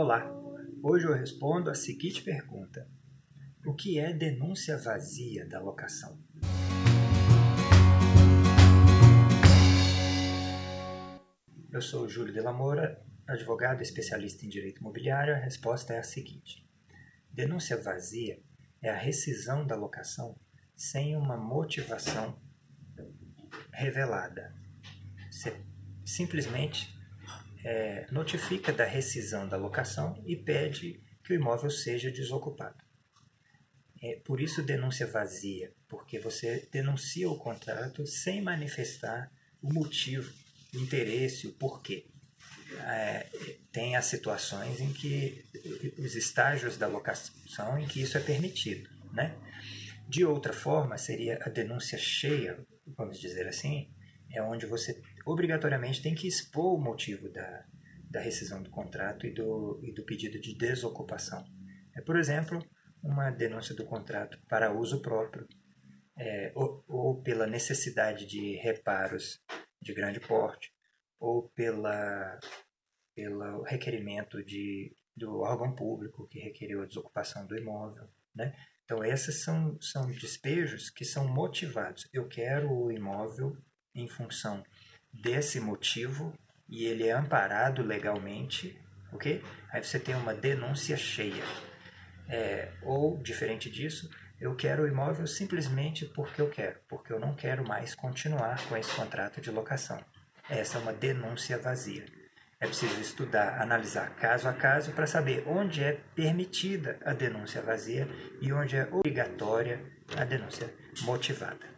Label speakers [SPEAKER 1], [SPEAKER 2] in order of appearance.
[SPEAKER 1] Olá, hoje eu respondo a seguinte pergunta: O que é denúncia vazia da locação? Eu sou Júlio de advogado especialista em direito imobiliário. A resposta é a seguinte: Denúncia vazia é a rescisão da locação sem uma motivação revelada. Você simplesmente é, notifica da rescisão da locação e pede que o imóvel seja desocupado. É, por isso denúncia vazia, porque você denuncia o contrato sem manifestar o motivo, o interesse, o porquê. É, tem as situações em que os estágios da locação em que isso é permitido, né? De outra forma, seria a denúncia cheia, vamos dizer assim, é onde você obrigatoriamente tem que expor o motivo da, da rescisão do contrato e do, e do pedido de desocupação. É, por exemplo, uma denúncia do contrato para uso próprio, é, ou, ou, pela necessidade de reparos de grande porte, ou pela, pelo requerimento de, do órgão público que requeriu a desocupação do imóvel. Né? Então, esses são, são despejos que são motivados. Eu quero o imóvel em função desse motivo e ele é amparado legalmente, ok? Aí você tem uma denúncia cheia. É, ou, diferente disso, eu quero o imóvel simplesmente porque eu quero, porque eu não quero mais continuar com esse contrato de locação. Essa é uma denúncia vazia. É preciso estudar, analisar caso a caso para saber onde é permitida a denúncia vazia e onde é obrigatória a denúncia motivada.